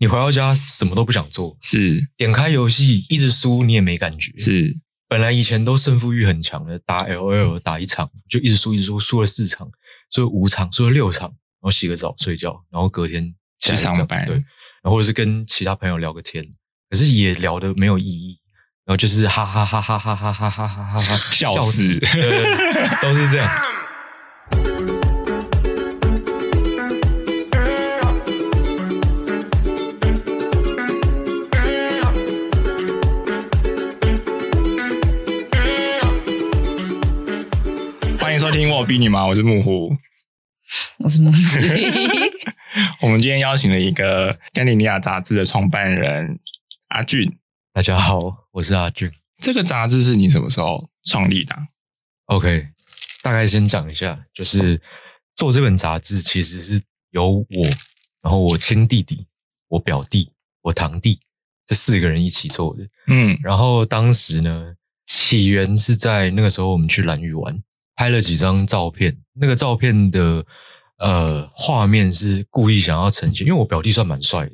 你回到家什么都不想做，是点开游戏一直输你也没感觉。是，本来以前都胜负欲很强的，打 L L 打一场就一直输一直输，输了四场，输了五场，输了六场，然后洗个澡睡觉，然后隔天起来去上班对，然后或者是跟其他朋友聊个天，可是也聊的没有意义，然后就是哈哈哈哈哈哈哈哈哈哈哈笑死都是这样。欢迎收听我有逼你吗？我是木户。我是木子 我们今天邀请了一个《甘尼尼亚》杂志的创办人阿俊。大家好，我是阿俊。这个杂志是你什么时候创立的啊？OK，大概先讲一下，就是做这本杂志其实是由我，然后我亲弟弟、我表弟、我堂弟这四个人一起做的。嗯然后当时呢，起源是在那个时候我们去兰屿玩，拍了几张照片。那个照片的呃画面是故意想要呈现，因为我表弟算蛮帅的，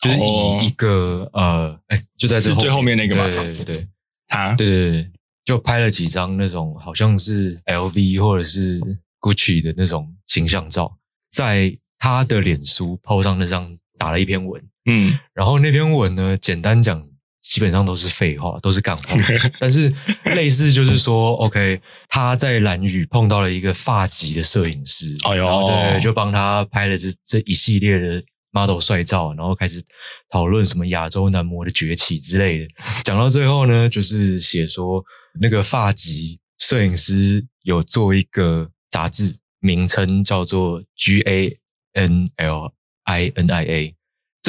就是哦。以一个、呃，哎，就在这是最后面那个吗？对对对。对。他？对对对，就拍了几张那种好像是 LV 或者是 Gucci 的那种形象照，在他的脸书 PO 上那张打了一篇文，嗯。然后那篇文呢，简单讲基本上都是废话，都是干话，但是类似就是说，OK，他在蓝屿碰到了一个发级的摄影师，哎呦然后对，就帮他拍了这这一系列的 model 帅照，然后开始讨论什么亚洲男模的崛起之类的。讲到最后呢，就是写说那个发级摄影师有做一个杂志，名称叫做 G A N L I N I A。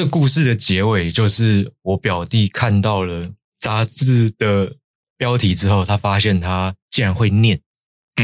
这故事的结尾就是我表弟看到了杂志的标题之后，他发现他竟然会念，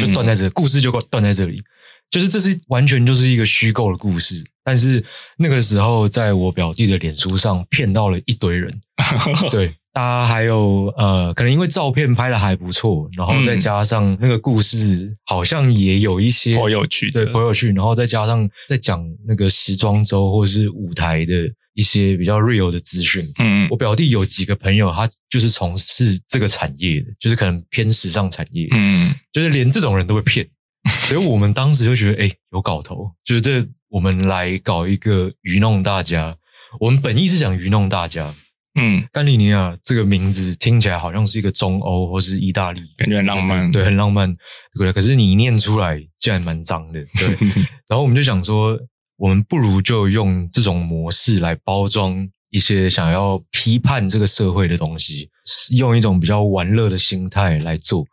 就断在这，故事就断在这里。就是这是完全就是一个虚构的故事，但是那个时候在我表弟的脸书上骗到了一堆人，对，大家还有呃，可能因为照片拍的还不错，然后再加上那个故事好像也有一些颇有趣的。对，颇有趣，然后再加上在讲那个时装周或者是舞台的一些比较 real 的资讯。嗯我表弟有几个朋友，他就是从事这个产业的，就是可能偏时尚产业，嗯就是连这种人都会骗，所以我们当时就觉得，哎、有搞头，就是这我们来搞一个愚弄大家。我们本意是想愚弄大家。嗯，甘利尼亚这个名字听起来好像是一个中欧或是意大利，感觉很浪漫对，很浪漫，对。可是你念出来竟然蛮脏的，对。然后我们就想说，我们不如就用这种模式来包装一些想要批判这个社会的东西，用一种比较玩乐的心态来做。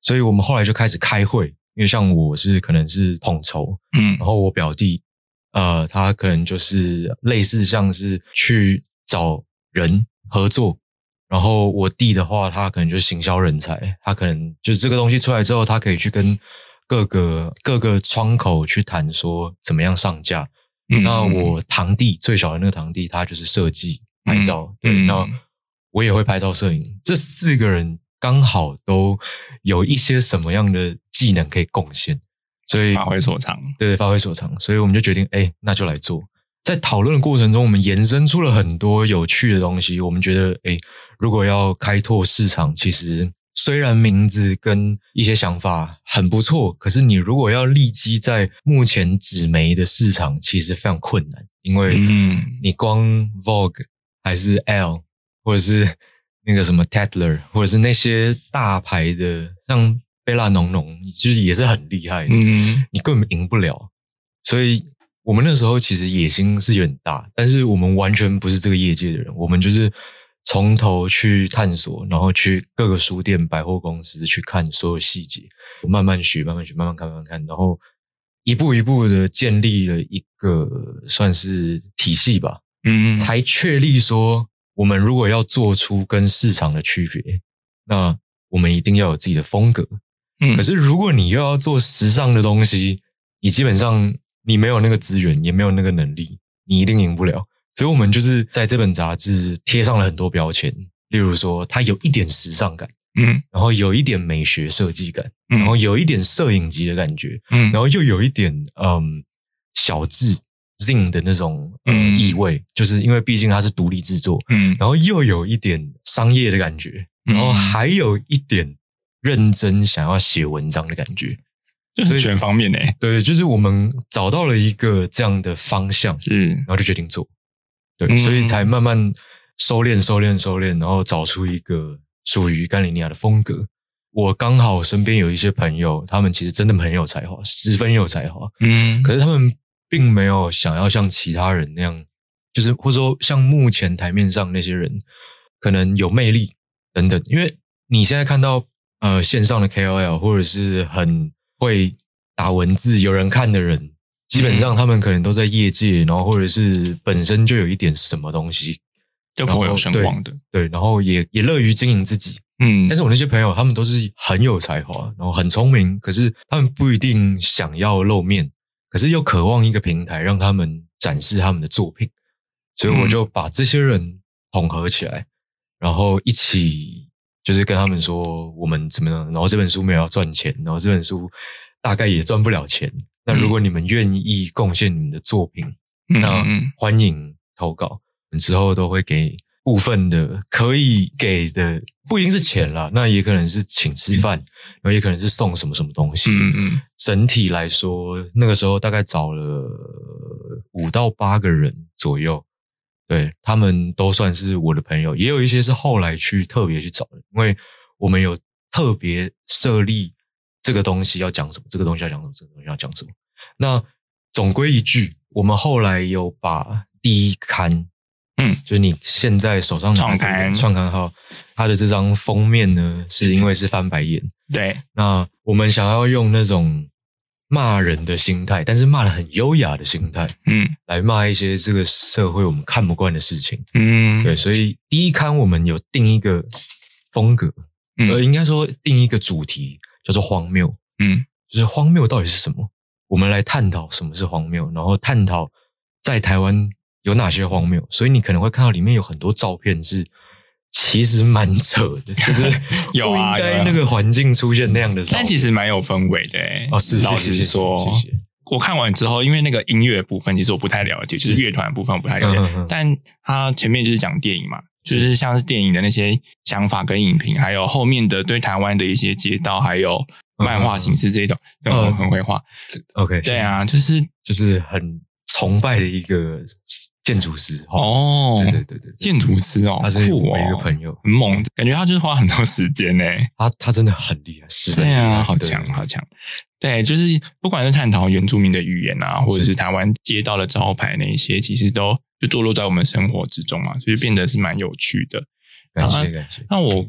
所以我们后来就开始开会，因为像我是可能是统筹，嗯然后我表弟，呃，他可能就是类似像是去找人合作，然后我弟的话，他可能就是行销人才，他可能就是这个东西出来之后，他可以去跟各个各个窗口去谈说怎么样上架。嗯那我堂弟最小的那个堂弟，他就是设计拍照，对，嗯那我也会拍照摄影，这四个人刚好都有一些什么样的技能可以贡献，所以发挥所长，对对，发挥所长，所以我们就决定，哎，那就来做。在讨论的过程中，我们延伸出了很多有趣的东西。我们觉得，哎，如果要开拓市场，其实虽然名字跟一些想法很不错，可是你如果要立基在目前纸媒的市场，其实非常困难，因为嗯你光 Vogue 还是 L，或者是那个什么 Tatler，或者是那些大牌的，像贝拉浓浓，其实也是很厉害的。嗯你根本赢不了。所以我们那时候其实野心是有点大，但是我们完全不是这个业界的人，我们就是从头去探索，然后去各个书店、百货公司去看所有细节，慢慢学、慢慢学、慢慢看、慢慢看，然后一步一步的建立了一个算是体系吧，嗯，才确立说，我们如果要做出跟市场的区别，那我们一定要有自己的风格。嗯可是如果你又要做时尚的东西，你基本上你没有那个资源，也没有那个能力，你一定赢不了。所以我们就是在这本杂志贴上了很多标签，例如说它有一点时尚感，嗯。然后有一点美学设计感，嗯。然后有一点摄影集的感觉，嗯。然后又有一点嗯小智 zing 的那种呃嗯。意味，就是因为毕竟它是独立制作，嗯。然后又有一点商业的感觉，然后嗯还有一点认真想要写文章的感觉。就是全方面诶，对，就是我们找到了一个这样的方向，嗯然后就决定做。对，嗯所以才慢慢收敛、收敛、收敛，然后找出一个属于甘尼尼亚的风格。我刚好身边有一些朋友，他们其实真的很有才华，十分有才华，嗯可是他们并没有想要像其他人那样，就是或者说像目前台面上那些人，可能有魅力等等。因为你现在看到呃线上的 KOL 或者是很会打文字、有人看的人，基本上他们可能都在业界，然后或者是本身就有一点什么东西，就颇有声望的，对，然后也也乐于经营自己。嗯但是我那些朋友，他们都是很有才华，然后很聪明，可是他们不一定想要露面，可是又渴望一个平台让他们展示他们的作品，所以我就把这些人统合起来，然后一起就是跟他们说我们怎么样，然后这本书没有要赚钱，然后这本书大概也赚不了钱。那如果你们愿意贡献你们的作品，那欢迎投稿，之后都会给部分的可以给的，不一定是钱啦，那也可能是请吃饭，然后也可能是送什么什么东西。嗯嗯。整体来说，那个时候大概找了五到八个人左右，对他们都算是我的朋友，也有一些是后来去特别去找的，因为我们有特别设立这个东西要讲什么，这个东西要讲什么，这个东西要讲什么。那总归一句，我们后来有把第一刊，嗯就是你现在手上拿的这个创刊创刊号，它的这张封面呢，是因为是翻白眼。对，那我们想要用那种骂人的心态，但是骂的很优雅的心态，嗯来骂一些这个社会我们看不惯的事情。嗯对，所以第一刊我们有定一个风格，嗯呃，应该说定一个主题，叫做荒谬。嗯就是荒谬到底是什么？我们来探讨什么是荒谬，然后探讨在台湾有哪些荒谬。所以你可能会看到里面有很多照片是其实蛮扯的，就是 有不应该那个环境出现那样的。但其实蛮有氛围的诶。哦是老实说，谢谢我看完之后，因为那个音乐部分其实我不太了解，就是乐团部分我不太了解，嗯嗯嗯但他前面就是讲电影嘛，就是像是电影的那些想法跟影评，还有后面的对台湾的一些街道，还有漫画形式这种，嗯很很会画。OK，对，啊，就是就是很崇拜的一个建筑师。哦，对对对建筑师哦，他是我一个朋友，很猛，感觉他就是花很多时间呢。他他真的很厉害，十分厉害对啊，好对强，好强。对，就是不管是探讨原住民的语言啊，或者是台湾街道的招牌那一些，其实都就坐落在我们生活之中嘛，所以变得是蛮有趣的。感啊谢感谢。那我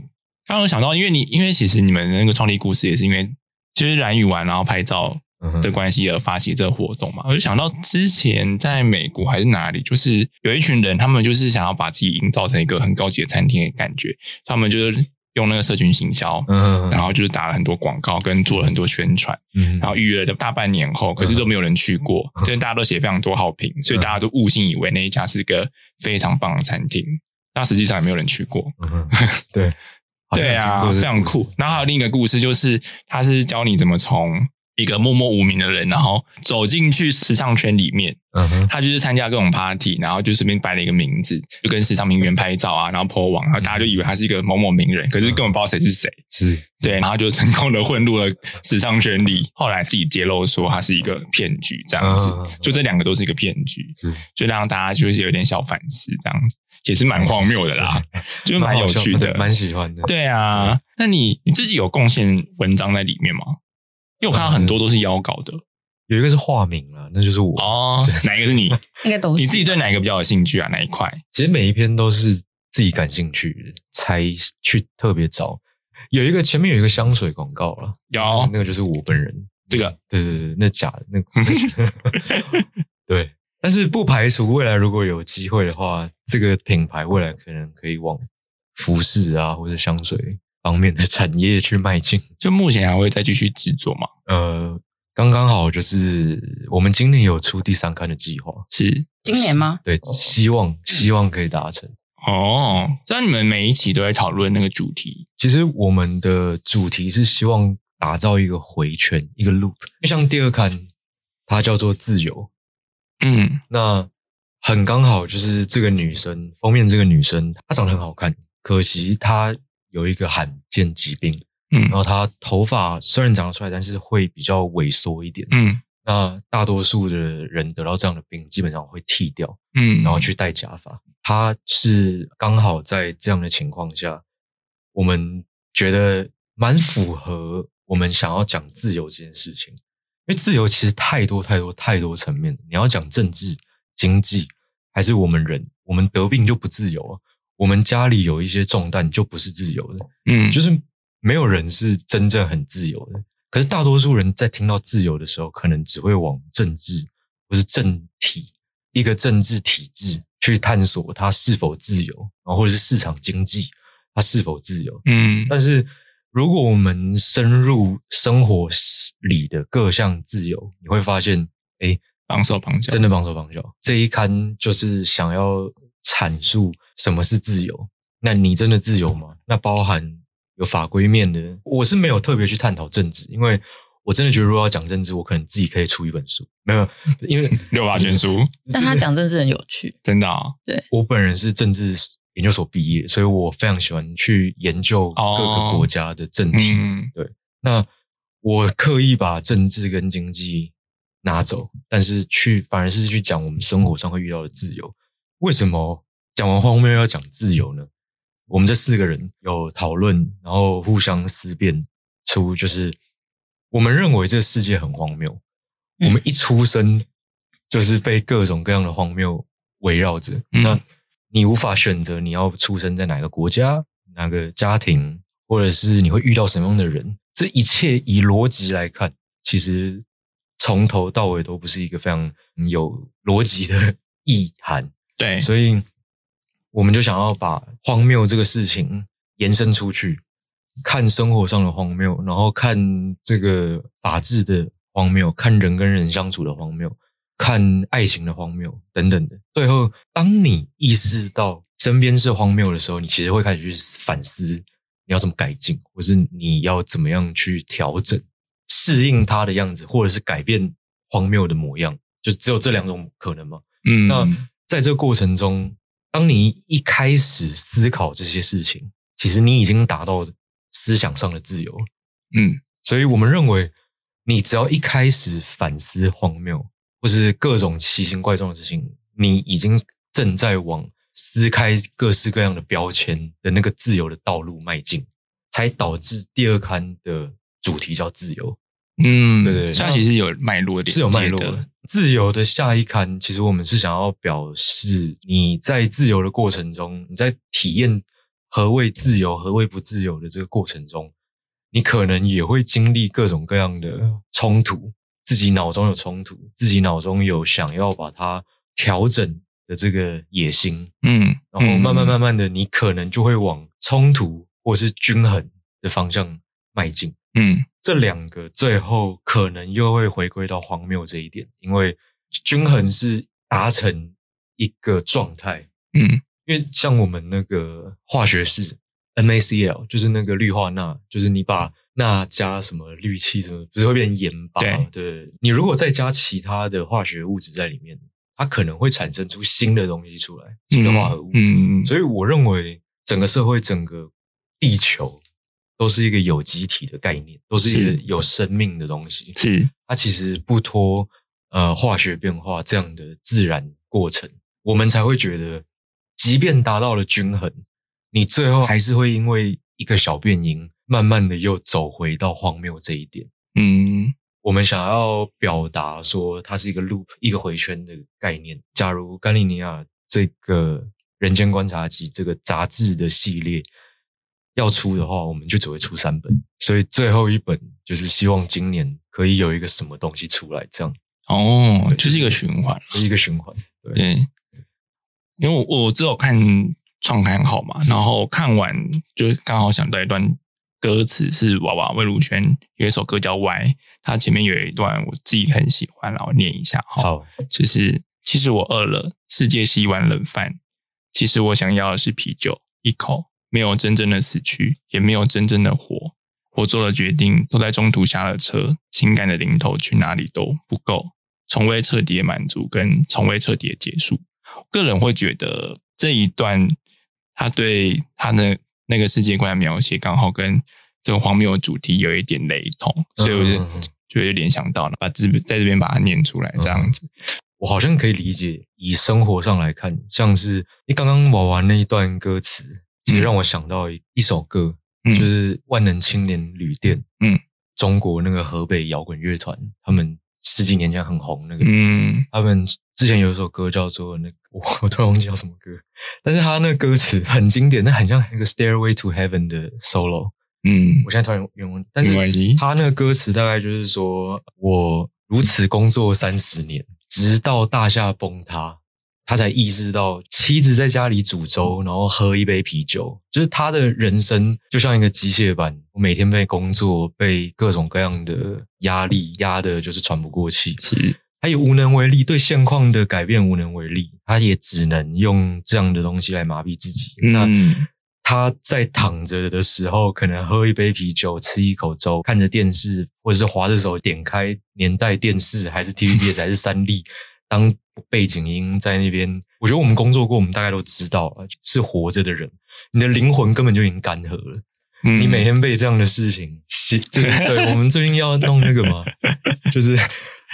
刚刚有想到，因为你因为其实你们的那个创立故事也是因为就是蓝雨玩然后拍照的关系而发起这个活动嘛，我就想到之前在美国还是哪里，就是有一群人，他们就是想要把自己营造成一个很高级的餐厅的感觉，他们就是用那个社群行销，嗯，然后就是打了很多广告，跟做了很多宣传，嗯然后预约了大半年后，可是都没有人去过，因为大家都写非常多好评，所以大家都误信以为那一家是一个非常棒的餐厅，那实际上也没有人去过。对 对啊，这个非常。酷然后还有另一个故事，就是他是教你怎么从一个默默无名的人，然后走进去时尚圈里面。嗯哼，他就是参加各种 party，然后就随便摆了一个名字，就跟时尚名媛拍照啊，然后 po 网，然后大家就以为他是一个某某名人，可是根本不知道谁是谁。是对，然后就成功的混入了时尚圈里。后来自己揭露说他是一个骗局，这样子嗯，就这两个都是一个骗局，是，就让大家就是有点小反思，这样子也是蛮荒谬的啦，就是蛮有趣的，蛮喜欢的。对啊，那你你自己有贡献文章在里面吗？因为我看到很多都是邀稿的有一个是化名了，那就是我。哦，哪一个是你？应该都是你自己对哪一个比较有兴趣啊？哪一块？其实每一篇都是自己感兴趣的，才去特别找。有一个前面有一个香水广告了，有那个就是我本人。这个对对对，那假的那个。对，但是不排除未来如果有机会的话，这个品牌未来可能可以往服饰啊或者香水方面的产业去迈进。就目前还会再继续制作吗？呃，刚刚好就是我们今年有出第三刊的计划，是今年吗？对，希望希望可以达成。哦，虽然你们每一期都在讨论那个主题，其实我们的主题是希望打造一个回圈，一个 loop。就像第二刊，它叫做自由，嗯那很刚好就是这个女生封面这个女生，她长得很好看，可惜她有一个罕见疾病，嗯然后他头发虽然长得出来，但是会比较萎缩一点。嗯那大多数的人得到这样的病，基本上会剃掉，嗯，然后去戴假发。他是刚好在这样的情况下，我们觉得蛮符合我们想要讲自由这件事情。因为自由其实太多太多太多层面，你要讲政治、经济，还是我们人，我们得病就不自由啊。我们家里有一些重担就不是自由的，嗯就是没有人是真正很自由的。可是大多数人在听到自由的时候，可能只会往政治或是政体一个政治体制去探索它是否自由，然后或者是市场经济它是否自由。嗯但是如果我们深入生活里的各项自由，你会发现，哎，绑手绑脚，真的绑手绑脚。这一刊就是想要阐述什么是自由。那你真的自由吗？那包含有法规面的，我是没有特别去探讨政治，因为我真的觉得如果要讲政治，我可能自己可以出一本书。没有，因为 六法全书，但他讲政治很有趣，真的啊，我本人是政治研究所毕业，所以我非常喜欢去研究各个国家的政体。嗯那我刻意把政治跟经济拿走，但是去反而是去讲我们生活上会遇到的自由。为什么讲完荒谬要讲自由呢？我们这四个人有讨论，然后互相思辨出，就是我们认为这个世界很荒谬。嗯我们一出生就是被各种各样的荒谬围绕着。嗯那你无法选择你要出生在哪个国家、哪个家庭，或者是你会遇到什么样的人。这一切以逻辑来看，其实从头到尾都不是一个非常有逻辑的意涵。对，所以我们就想要把荒谬这个事情延伸出去，看生活上的荒谬，然后看这个法治的荒谬，看人跟人相处的荒谬，看爱情的荒谬等等的。最后，当你意识到身边是荒谬的时候，你其实会开始去反思你要怎么改进，或是你要怎么样去调整、适应它的样子，或者是改变荒谬的模样。就只有这两种可能吗？嗯，那在这个过程中，当你一开始思考这些事情，其实你已经达到思想上的自由。嗯所以我们认为，你只要一开始反思荒谬，或是各种奇形怪状的事情，你已经正在往撕开各式各样的标签的那个自由的道路迈进，才导致第二刊的主题叫自由。嗯，对对对它其实有脉络的，是有脉络的。自由的下一刊，其实我们是想要表示你在自由的过程中，你在体验何谓自由、何谓不自由的这个过程中，你可能也会经历各种各样的冲突，自己脑中有冲突，自己脑中有想要把它调整的这个野心，嗯，然后慢慢慢慢的，你可能就会往冲突或是均衡的方向迈进。嗯这两个最后可能又会回归到荒谬这一点，因为均衡是达成一个状态。嗯因为像我们那个化学式 NaCl，就是那个氯化钠，就是你把钠加什么氯气什么，不是会变盐巴？对对，你如果再加其他的化学物质在里面，它可能会产生出新的东西出来，新的化合物。嗯嗯，所以我认为整个社会、整个地球都是一个有机体的概念，都是一个有生命的东西。是它其实不脱呃化学变化这样的自然过程，我们才会觉得，即便达到了均衡，你最后还是会因为一个小变因，慢慢的又走回到荒谬这一点。嗯我们想要表达说，它是一个 loop，一个回圈的概念。假如甘利尼亚这个《人间观察集》这个杂志的系列要出的话，我们就只会出三本，所以最后一本就是希望今年可以有一个什么东西出来，这样哦，就是一个循环。的一个循环。对，对，因为我我只有看创刊号嘛，然后看完就刚好想到一段歌词是娃娃魏如萱有一首歌叫《歪》，它前面有一段我自己很喜欢，然后念一下哈。好，就是其实我饿了，世界是一碗冷饭。其实我想要的是啤酒，一口，没有真正的死去，也没有真正的活。我做了决定，都在中途下了车，情感的零头去哪里都不够。从未彻底的满足跟从未彻底的结束。个人会觉得这一段他对他的那个世界观的描写，刚好跟这个荒谬的主题有一点雷同，所以我就就会联想到了，把这在这边把它念出来，这样子。我好像可以理解，以生活上来看，像是你刚刚玩完那一段歌词，其实让我想到一一首歌，嗯。就是万能青年旅店，嗯，中国那个河北摇滚乐团，他们十几年前很红那个，嗯。他们之前有一首歌叫做那个，我我突然忘记叫什么歌，但是他那个歌词很经典，那很像那个 Stairway to Heaven 的 solo，嗯。我现在突然原文，但是他那个歌词大概就是说，我如此工作三十年，直到大厦崩塌，他才意识到妻子在家里煮粥，然后喝一杯啤酒，就是他的人生就像一个机械般，每天被工作、被各种各样的压力压的，就是喘不过气。是。他也无能为力，对现况的改变无能为力，他也只能用这样的东西来麻痹自己。那嗯他在躺着的时候，可能喝一杯啤酒，吃一口粥，看着电视，或者是划着手点开年代电视，还是 TVBS，还是三立，当背景音在那边。我觉得我们工作过，我们大概都知道啊，是活着的人，你的灵魂根本就已经干涸了。嗯。你每天被这样的事情洗，对对，我们最近要弄那个嘛，就是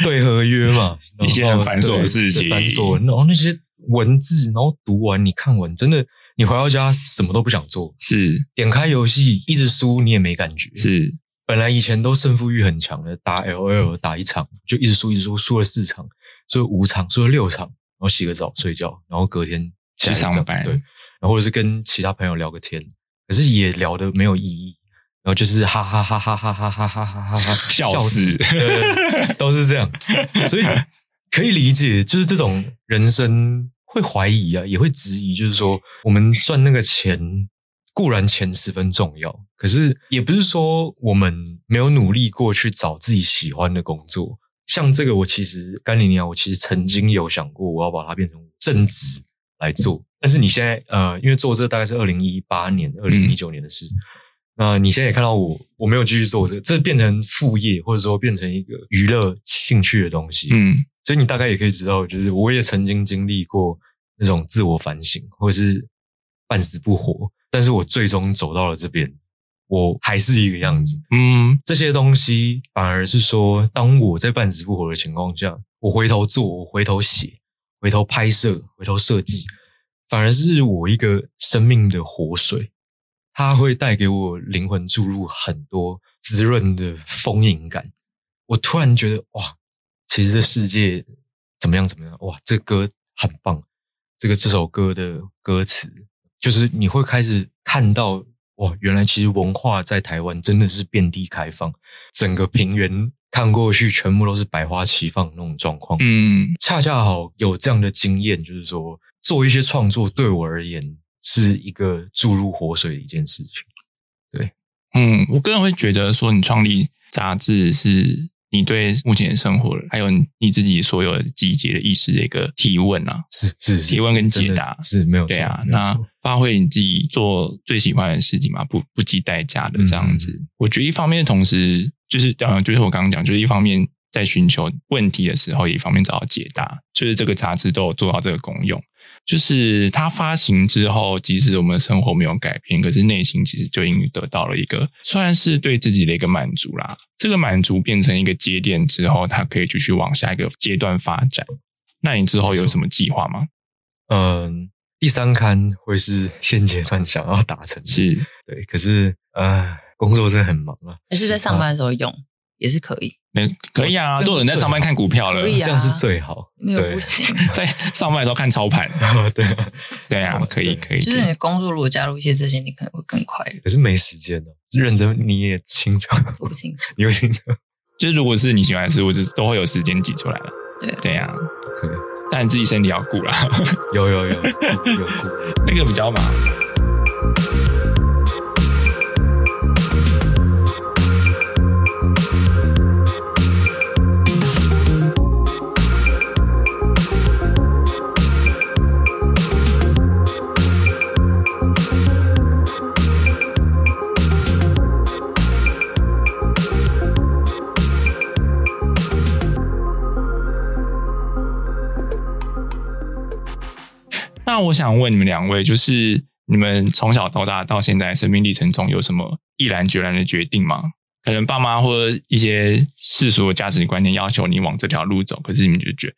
对合约嘛，一些很繁琐的事情。繁琐，然后那些文字，然后读完你看完，真的你回到家什么都不想做，是。点开游戏一直输你也没感觉，是本来以前都胜负欲很强的，打 LOL 打一场就一直输一直输，输了四场，输了五场，输了六场，然后洗个澡睡觉，然后隔天起来上班。对，然后或者是跟其他朋友聊个天，可是也聊的没有意义，然后就是哈哈哈哈哈哈哈哈哈哈哈笑死都是这样，所以可以理解，就是这种人生会怀疑啊，也会质疑，就是说我们赚那个钱，固然钱十分重要，可是也不是说我们没有努力过去找自己喜欢的工作。像这个，我其实甘霖尼亚，我其实曾经有想过，我要把它变成正职来做。但是你现在呃，因为做这大概是二零一八年、二零一九年的事，那你现在也看到我，我没有继续做这个，这变成副业，或者说变成一个娱乐兴趣的东西。嗯所以你大概也可以知道，就是我也曾经经历过那种自我反省，或者是半死不活，但是我最终走到了这边，我还是一个样子。嗯这些东西反而是说，当我在半死不活的情况下，我回头做，我回头写，回头拍摄，回头设计，反而是我一个生命的活水，它会带给我灵魂注入很多滋润的丰盈感。我突然觉得，哇，其实这世界怎么样怎么样，哇，这歌很棒，这个这首歌的歌词，就是你会开始看到，哇，原来其实文化在台湾真的是遍地开放，整个平原看过去全部都是百花齐放的那种状况。嗯恰恰好有这样的经验，就是说做一些创作对我而言是一个注入活水的一件事情。对嗯，我个人会觉得说，你创立杂志是你对目前的生活，还有你自己所有的集结的意识的一个提问啊。是是是，提问跟解答是没有错对啊，那错发挥你自己做最喜欢的事情嘛，不不计代价的这样子。嗯我觉得一方面同时就是呃，就是我刚刚讲，就是一方面在寻求问题的时候，也一方面找到解答，就是这个杂志都有做到这个功用。就是它发行之后，即使我们的生活没有改变，可是内心其实就已经得到了一个算是对自己的一个满足啦。这个满足变成一个节点之后，它可以继续往下一个阶段发展。那你之后有什么计划吗？嗯，第三刊会是现阶段想要达成的，是对，可是呃，工作真的很忙啊，还是在上班的时候用也是可以，没可以啊，都有人在上班看股票了这样是最好，没有不行。在上班的时候看操盘。对，对啊，可以可以。就是你的工作如果加入一些这些，你可能会更快乐。可是没时间哦，认真你也清楚，我不清楚，你会清楚，就是如果是你喜欢的事物，就是都会有时间挤出来了。对对呀、啊，可以，但你自己身体要顾啦，有有有有有顾 那个比较麻烦。那我想问你们两位，就是你们从小到大到现在生命历程中有什么毅然决然的决定吗？可能爸妈或者一些世俗的价值观念要求你往这条路走，可是你们就觉得，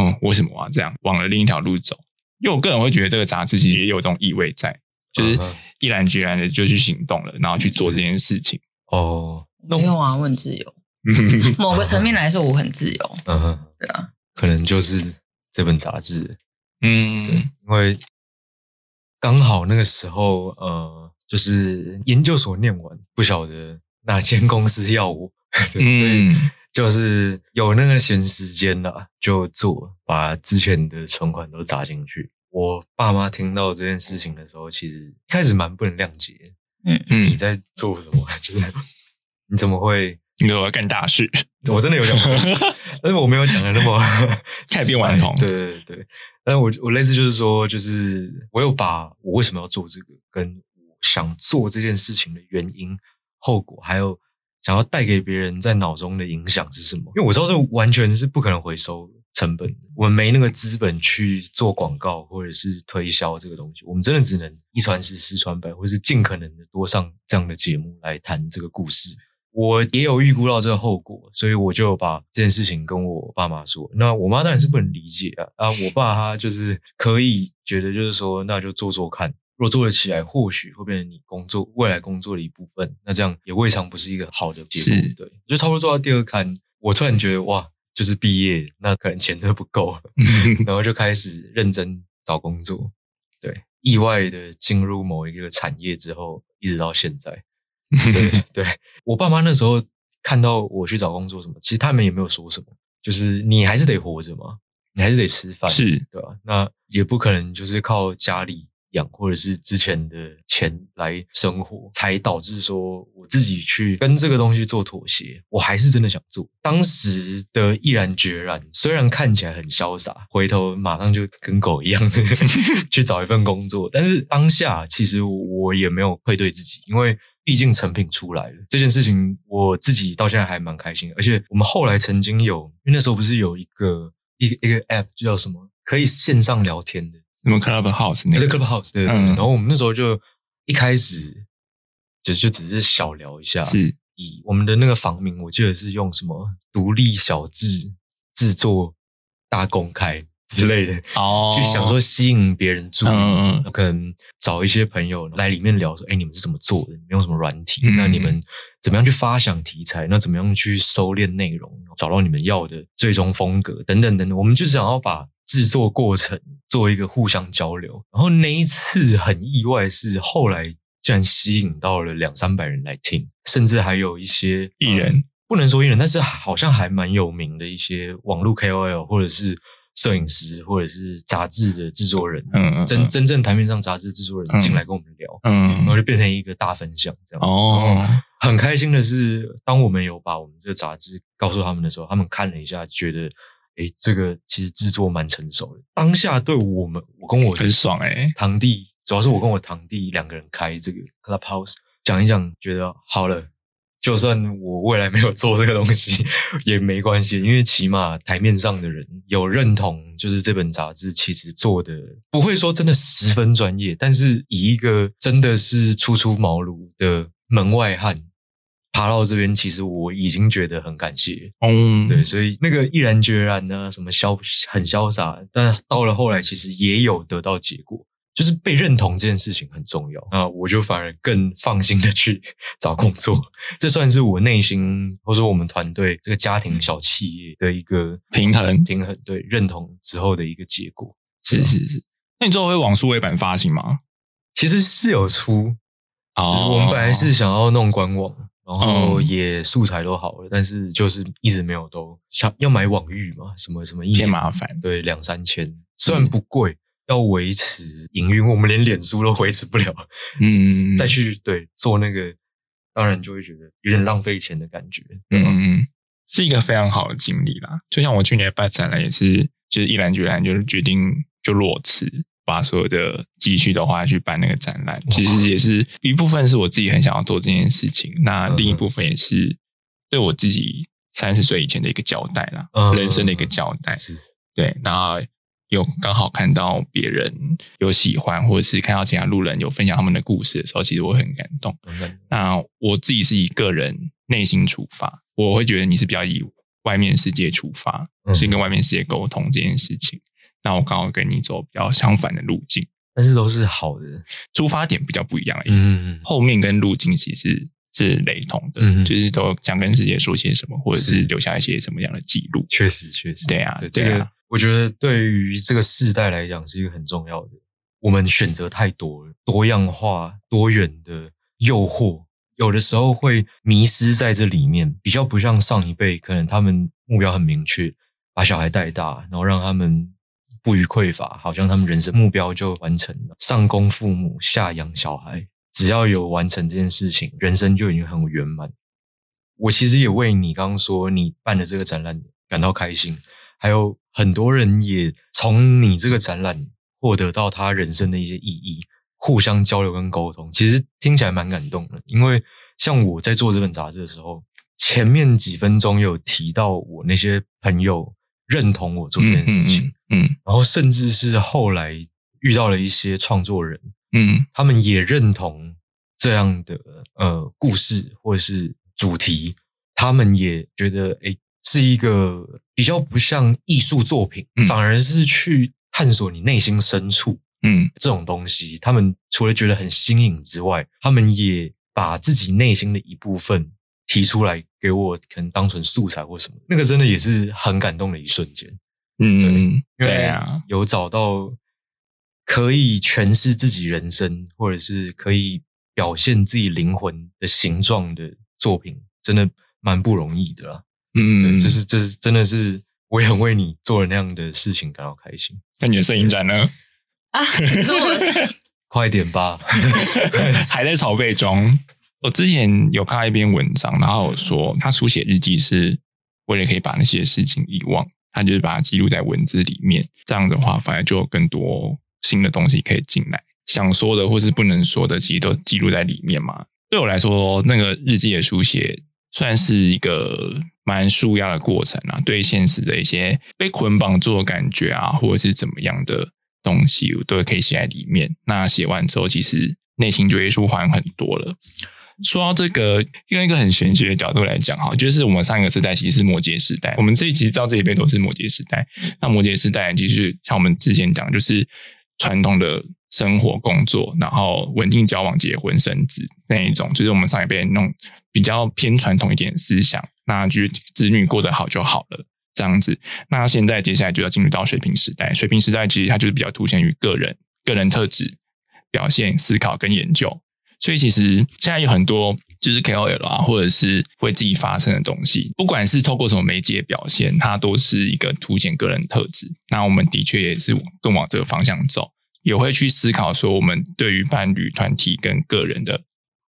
嗯，为什么我要这样往了另一条路走？因为我个人会觉得这个杂志其实也有这种意味在，就是毅然决然的就去行动了，然后去做这件事情。哦，那没有啊，我很自由。某个层面来说，我很自由。嗯哼，对啊，可能就是这本杂志，嗯，因为刚好那个时候，呃，就是研究所念完，不晓得哪间公司要我，对，所以嗯就是有那个闲时间了，就做，把之前的存款都砸进去。我爸妈听到这件事情的时候，其实一开始蛮不能谅解，嗯你嗯，在做什么？就是你怎么会？你给我干大事，我真的有讲过，但是我没有讲的那么太变顽童对对对，但我我类似就是说，就是我有把我为什么要做这个，跟我想做这件事情的原因、后果，还有想要带给别人在脑中的影响是什么？因为我知道这完全是不可能回收成本的，我们没那个资本去做广告或者是推销这个东西，我们真的只能一传十，十传百，或是尽可能的多上这样的节目来谈这个故事。我也有预估到这个后果，所以我就把这件事情跟我爸妈说。那我妈当然是不能理解啊，啊，我爸他就是可以觉得就是说，那就做做看，如果做得起来，或许会变成你工作未来工作的一部分。那这样也未尝不是一个好的结果是。对，就差不多做到第二刊，我突然觉得哇，就是毕业，那可能钱真的不够，然后就开始认真找工作。对，意外的进入某一个产业之后，一直到现在。对 对，我爸妈那时候看到我去找工作什么，其实他们也没有说什么，就是你还是得活着嘛，你还是得吃饭，是对吧？那也不可能就是靠家里养或者是之前的钱来生活，才导致说我自己去跟这个东西做妥协。我还是真的想做，当时的毅然决然，虽然看起来很潇洒，回头马上就跟狗一样 去找一份工作，但是当下其实我也没有愧对自己，因为。毕竟成品出来了，这件事情我自己到现在还蛮开心。而且我们后来曾经有，因为那时候不是有一个一个一个 app 就叫什么，可以线上聊天的，什么 Clubhouse 那那个 Clubhouse 对对对。嗯。然后我们那时候就一开始就就只是小聊一下，是。以我们的那个房名，我记得是用什么独立小字制作大公开之类的，哦去想说吸引别人注意，嗯嗯可能找一些朋友来里面聊说，哎，你们是怎么做的？你们用什么软体？嗯那你们怎么样去发想题材？那怎么样去收敛内容，找到你们要的最终风格等等等等？我们就是想要把制作过程做一个互相交流。然后那一次很意外，是后来竟然吸引到了两三百人来听，甚至还有一些艺人呃不能说艺人，但是好像还蛮有名的一些网络 KOL 或者是摄影师或者是杂志的制作人，嗯嗯嗯真真正台面上杂志制作人嗯进来跟我们聊，嗯然后就变成一个大分享这样。哦，很开心的是，当我们有把我们这个杂志告诉他们的时候，他们看了一下，觉得诶，这个其实制作蛮成熟的。当下对我们，我跟我很爽哎，堂弟，主要是我跟我堂弟两个人开这个 Clubhouse 讲一讲，觉得好了。就算我未来没有做这个东西 也没关系，因为起码台面上的人有认同，就是这本杂志其实做的不会说真的十分专业，但是以一个真的是初出茅庐的门外汉爬到这边，其实我已经觉得很感谢。嗯，对，所以那个毅然决然呢、什么潇很潇洒，但到了后来，其实也有得到结果，就是被认同这件事情很重要。啊我就反而更放心的去 找工作，这算是我内心或者说我们团队这个家庭小企业的一个平衡平衡，对认同之后的一个结果。是是是。那你最后会往数位版发行吗？其实是有出，就是哦我们本来是想要弄官网，然后嗯也素材都好了，但是就是一直没有都想要买网域嘛，什么什么一年麻烦对，两三千，虽然不贵，要维持营运，我们连脸书都维持不了，嗯再去对做那个，当然就会觉得有点浪费钱的感觉，对吧？嗯嗯嗯，是一个非常好的经历啦。就像我去年办展览也是，就是毅然决然就是决定就裸辞，把所有的积蓄都花下去办那个展览。其实也是一部分是我自己很想要做这件事情，那嗯另一部分也是对我自己三十岁以前的一个交代啦，嗯人生的一个交代。是，对，那有刚好看到别人有喜欢，或者是看到其他路人有分享他们的故事的时候，其实我很感动。那我自己是以个人内心出发，我会觉得你是比较以外面世界出发，嗯去跟外面世界沟通这件事情。那我刚好跟你走比较相反的路径，但是都是好的，出发点比较不一样而已。嗯，后面跟路径其实是雷同的，嗯就是都想跟世界说些什么，或者是是留下一些什么样的记录。确实确实，对啊对这个我觉得对于这个世代来讲是一个很重要的。我们选择太多了，多样化、多元的诱惑，有的时候会迷失在这里面，比较不像上一辈，可能他们目标很明确，把小孩带大，然后让他们不予匮乏，好像他们人生目标就完成了。上供父母，下养小孩，只要有完成这件事情，人生就已经很圆满。我其实也为你刚刚说你办的这个展览感到开心，还有很多人也从你这个展览获得到他人生的一些意义，互相交流跟沟通，其实听起来蛮感动的。因为像我在做这本杂志的时候，前面几分钟有提到我那些朋友认同我做这件事情，嗯然后甚至是后来遇到了一些创作人，嗯他们也认同这样的呃故事或者是主题，他们也觉得诶是一个比较不像艺术作品，嗯反而是去探索你内心深处嗯这种东西。他们除了觉得很新颖之外，他们也把自己内心的一部分提出来给我，可能当成素材或什么。那个真的也是很感动的一瞬间。嗯，对啊，有找到可以诠释自己人生，或者是可以表现自己灵魂的形状的作品，真的蛮不容易的啦。嗯，对，这是这是真的是，我也很为你做了那样的事情感到开心。那你的摄影展呢？啊，你说我是 快点吧，还在筹备中。我之前有看到一篇文章，然后有说他书写日记是为了可以把那些事情遗忘，他就是把它记录在文字里面。这样的话，反而就有更多新的东西可以进来，想说的或是不能说的，其实都记录在里面嘛。对我来说，那个日记的书写算是一个蛮舒压的过程啊，对现实的一些被捆绑住的感觉啊，或者是怎么样的东西，我都可以写在里面。那写完之后，其实内心就会舒缓很多了。说到这个，用一个很玄学的角度来讲哈，就是我们上一个时代其实是摩羯时代，我们这一集到这一辈都是摩羯时代。那摩羯时代其实像我们之前讲，就是传统的生活、工作，然后稳定交往、结婚、生子那一种，就是我们上一辈那种比较偏传统一点思想，那就子女过得好就好了。这样子，那现在接下来就要进入到水平时代。水平时代其实它就是比较凸显于个人、个人特质、表现、思考跟研究。所以其实现在有很多就是 KOL 啊，或者是会自己发生的东西，不管是透过什么媒介表现，它都是一个凸显个人特质。那我们的确也是更往这个方向走，也会去思考说，我们对于伴侣、团体跟个人的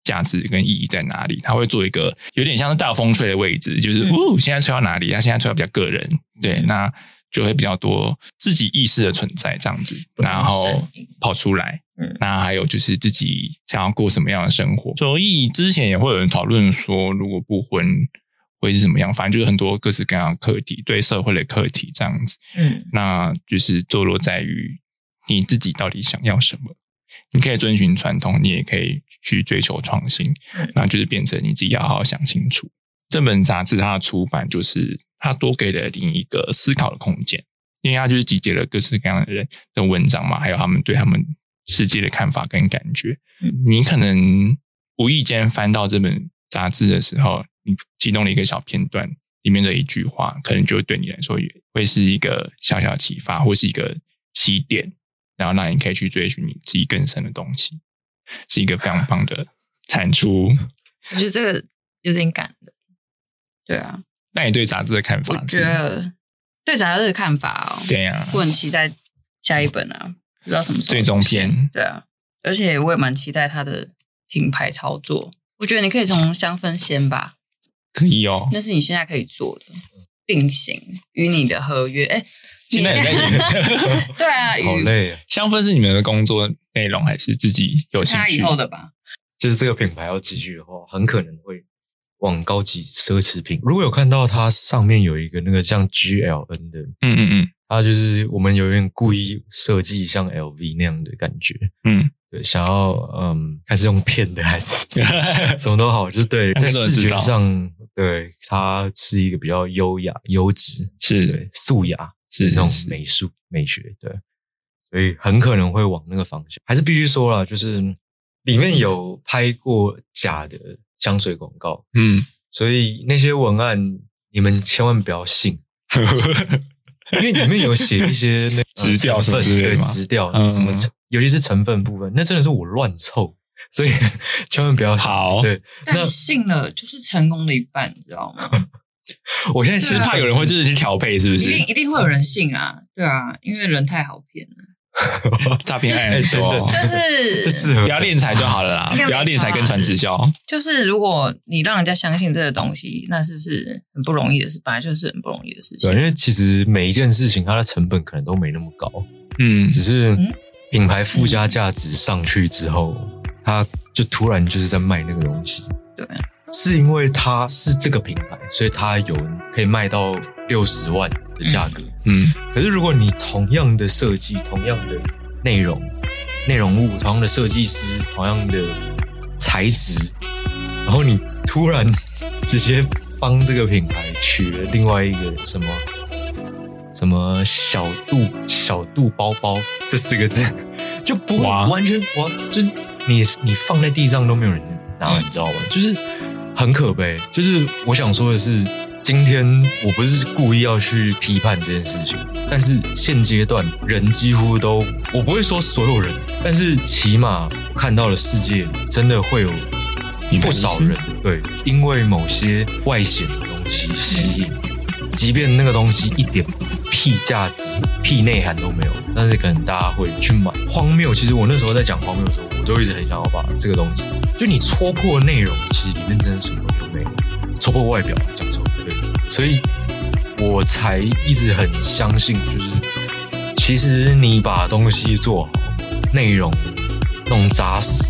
价值跟意义在哪里？他会做一个有点像是大风吹的位置，就是嗯哦，现在吹到哪里？他现在吹到比较个人，对，嗯那就会比较多自己意识的存在这样子，然后跑出来。嗯那还有就是自己想要过什么样的生活，所以之前也会有人讨论说，如果不婚会是什么样，反正就是很多各式各样的课题，对社会的课题这样子。嗯那就是坐落在于你自己到底想要什么。你可以遵循传统，你也可以去追求创新嗯，那就是变成你自己要好好想清楚。这本杂志它的出版，就是它多给了你一个思考的空间，因为它就是集结了各式各样的人的文章嘛，还有他们对他们世界的看法跟感觉。嗯你可能无意间翻到这本杂志的时候，你其中的一个小片段里面的一句话，可能就会对你来说也会是一个小小的启发，或是一个起点，然后让你可以去追寻你自己更深的东西，是一个非常棒的产出。我觉得这个有点感人。对啊，那你对杂志的看法是？我觉得对杂志的看法哦，对呀、我很期待下一本啊，不知道什么时候最终篇对啊，而且我也蛮期待它的品牌操作。我觉得你可以从香氛先吧，可以哦。那是你现在可以做的，并行与你的合约。哎，现在有在演对啊，好累啊！香氛是你们的工作内容，还是自己有是他以兴趣？后的吧？就是这个品牌要继续的话，很可能会往高级奢侈品。如果有看到它上面有一个那个像 GLN 的嗯嗯嗯，它就是我们有点故意设计像 LV 那样的感觉，嗯，对，想要嗯，看是用骗的还是 什么都好，就是对，在视觉上，对它是一个比较优雅、优质，是对，素雅是那种是美术美学，对，所以很可能会往那个方向。还是必须说了，就是里面有拍过假的香水广告，嗯，所以那些文案你们千万不要信，因为里面有写一些那直调什么成分，对直调嗯什么，尤其是成分部分，那真的是我乱凑，所以 千万不要信好对，那但信了就是成功的一半，你知道吗？我现在其实就是怕有人会真的去调配，是不是？一定一定会有人信啊，对啊，因为人太好骗了，诈骗案很多哎等等就是这适合不要敛财就好了啦，不要敛财跟传直销。就是如果你让人家相信这个东西，那是不是很不容易的事？本来就是很不容易的事情对，。因为其实每一件事情它的成本可能都没那么高，嗯，只是嗯品牌附加价值上去之后，它就突然就是在卖那个东西。对，是因为它是这个品牌，所以它有可以卖到六十万的价格。嗯可是如果你同样的设计、同样的内容、内容物、同样的设计师、同样的材质，然后你突然直接帮这个品牌取了另外一个什么什么小度小度包包这四个字，就不会完全完，就是你你放在地上都没有人拿，嗯你知道吗？就是很可悲。就是我想说的是，今天我不是故意要去批判这件事情，但是现阶段人几乎都，我不会说所有人，但是起码看到了世界真的会有不少人对，因为某些外显的东西吸引，即便那个东西一点屁价值、屁内涵都没有，但是可能大家会去买。荒谬，其实我那时候在讲荒谬的时候，都一直很想要把这个东西，就你戳破内容，其实里面真的什么都没有，戳破外表讲错，对，所以我才一直很相信，就是其实你把东西做好，内容弄扎实，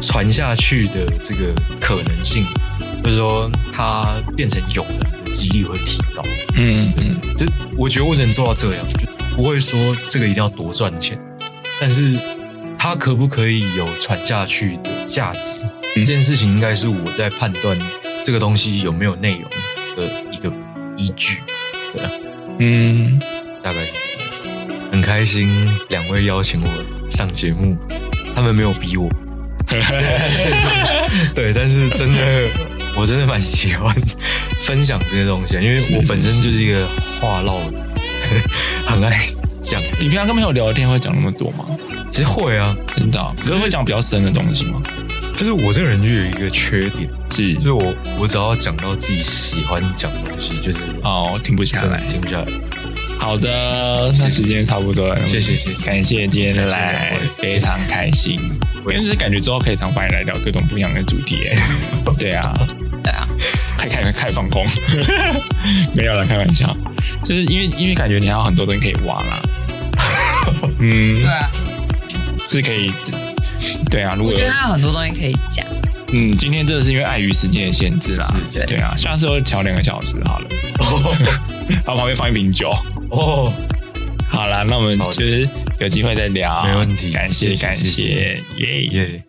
传下去的这个可能性，就是说它变成有人的几率会提高。嗯就是这，我觉得我只能做到这样，就不会说这个一定要多赚钱，但是它可不可以有传下去的价值？这件事情应该是我在判断这个东西有没有内容的一个依据。对啊，嗯，大概是这思。很开心两位邀请我上节目，他们没有逼我。对，但是真的，我真的蛮喜欢分享这些东西，因为我本身就是一个话唠，很爱讲。你平常跟朋友聊天会讲那么多吗？其实会啊，真的啊，只是会讲比较深的东西吗？就是我这个人就有一个缺点，是就是我我只要讲到自己喜欢讲的东西，就是哦，停不下来。停不下来。好的，那时间差不多了，谢谢谢谢感谢今天来，非常开心。因为是感觉之后可以常帮你来聊各种不一样的主题，哎，对啊，对啊，开开开放空，没有了，开玩笑，就是因为因为感觉你还有很多东西可以挖啦，嗯。对，啊，是可以，对啊，如果我觉得他有很多东西可以讲。嗯，今天真的是因为碍于时间的限制啦，是是对啊，下次我调两个小时好了，然后旁边放一瓶酒。哦，好啦，那我们就是有机会再聊，没问题。感谢。感谢，耶。耶。